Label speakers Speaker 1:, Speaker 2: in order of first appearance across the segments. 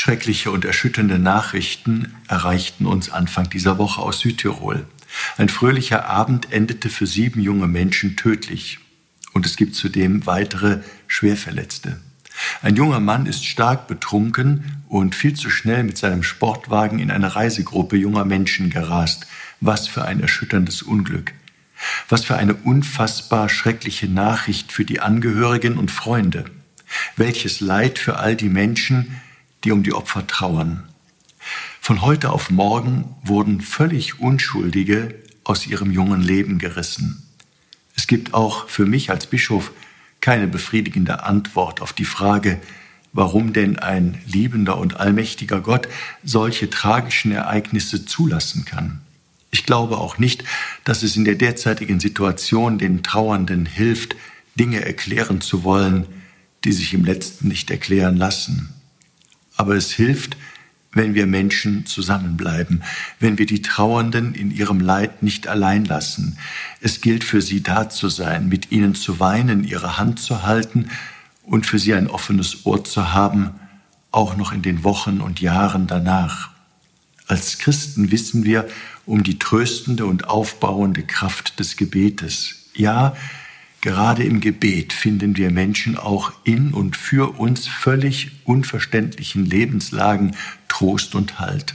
Speaker 1: Schreckliche und erschütternde Nachrichten erreichten uns Anfang dieser Woche aus Südtirol. Ein fröhlicher Abend endete für sieben junge Menschen tödlich. Und es gibt zudem weitere Schwerverletzte. Ein junger Mann ist stark betrunken und viel zu schnell mit seinem Sportwagen in eine Reisegruppe junger Menschen gerast. Was für ein erschütterndes Unglück. Was für eine unfassbar schreckliche Nachricht für die Angehörigen und Freunde. Welches Leid für all die Menschen, die um die Opfer trauern. Von heute auf morgen wurden völlig Unschuldige aus ihrem jungen Leben gerissen. Es gibt auch für mich als Bischof keine befriedigende Antwort auf die Frage, warum denn ein liebender und allmächtiger Gott solche tragischen Ereignisse zulassen kann. Ich glaube auch nicht, dass es in der derzeitigen Situation den Trauernden hilft, Dinge erklären zu wollen, die sich im letzten nicht erklären lassen. Aber es hilft, wenn wir Menschen zusammenbleiben, wenn wir die Trauernden in ihrem Leid nicht allein lassen. Es gilt für sie da zu sein, mit ihnen zu weinen, ihre Hand zu halten und für sie ein offenes Ohr zu haben, auch noch in den Wochen und Jahren danach. Als Christen wissen wir um die tröstende und aufbauende Kraft des Gebetes. Ja, Gerade im Gebet finden wir Menschen auch in und für uns völlig unverständlichen Lebenslagen Trost und Halt.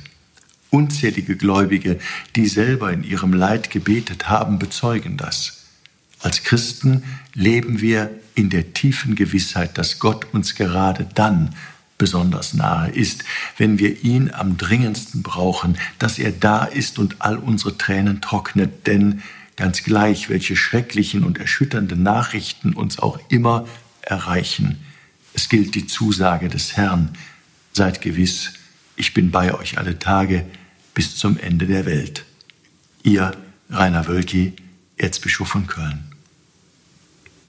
Speaker 1: Unzählige Gläubige, die selber in ihrem Leid gebetet haben, bezeugen das. Als Christen leben wir in der tiefen Gewissheit, dass Gott uns gerade dann besonders nahe ist, wenn wir ihn am dringendsten brauchen, dass er da ist und all unsere Tränen trocknet, denn ganz gleich, welche schrecklichen und erschütternden Nachrichten uns auch immer erreichen. Es gilt die Zusage des Herrn, seid gewiss, ich bin bei euch alle Tage bis zum Ende der Welt. Ihr Rainer Wölki, Erzbischof von Köln.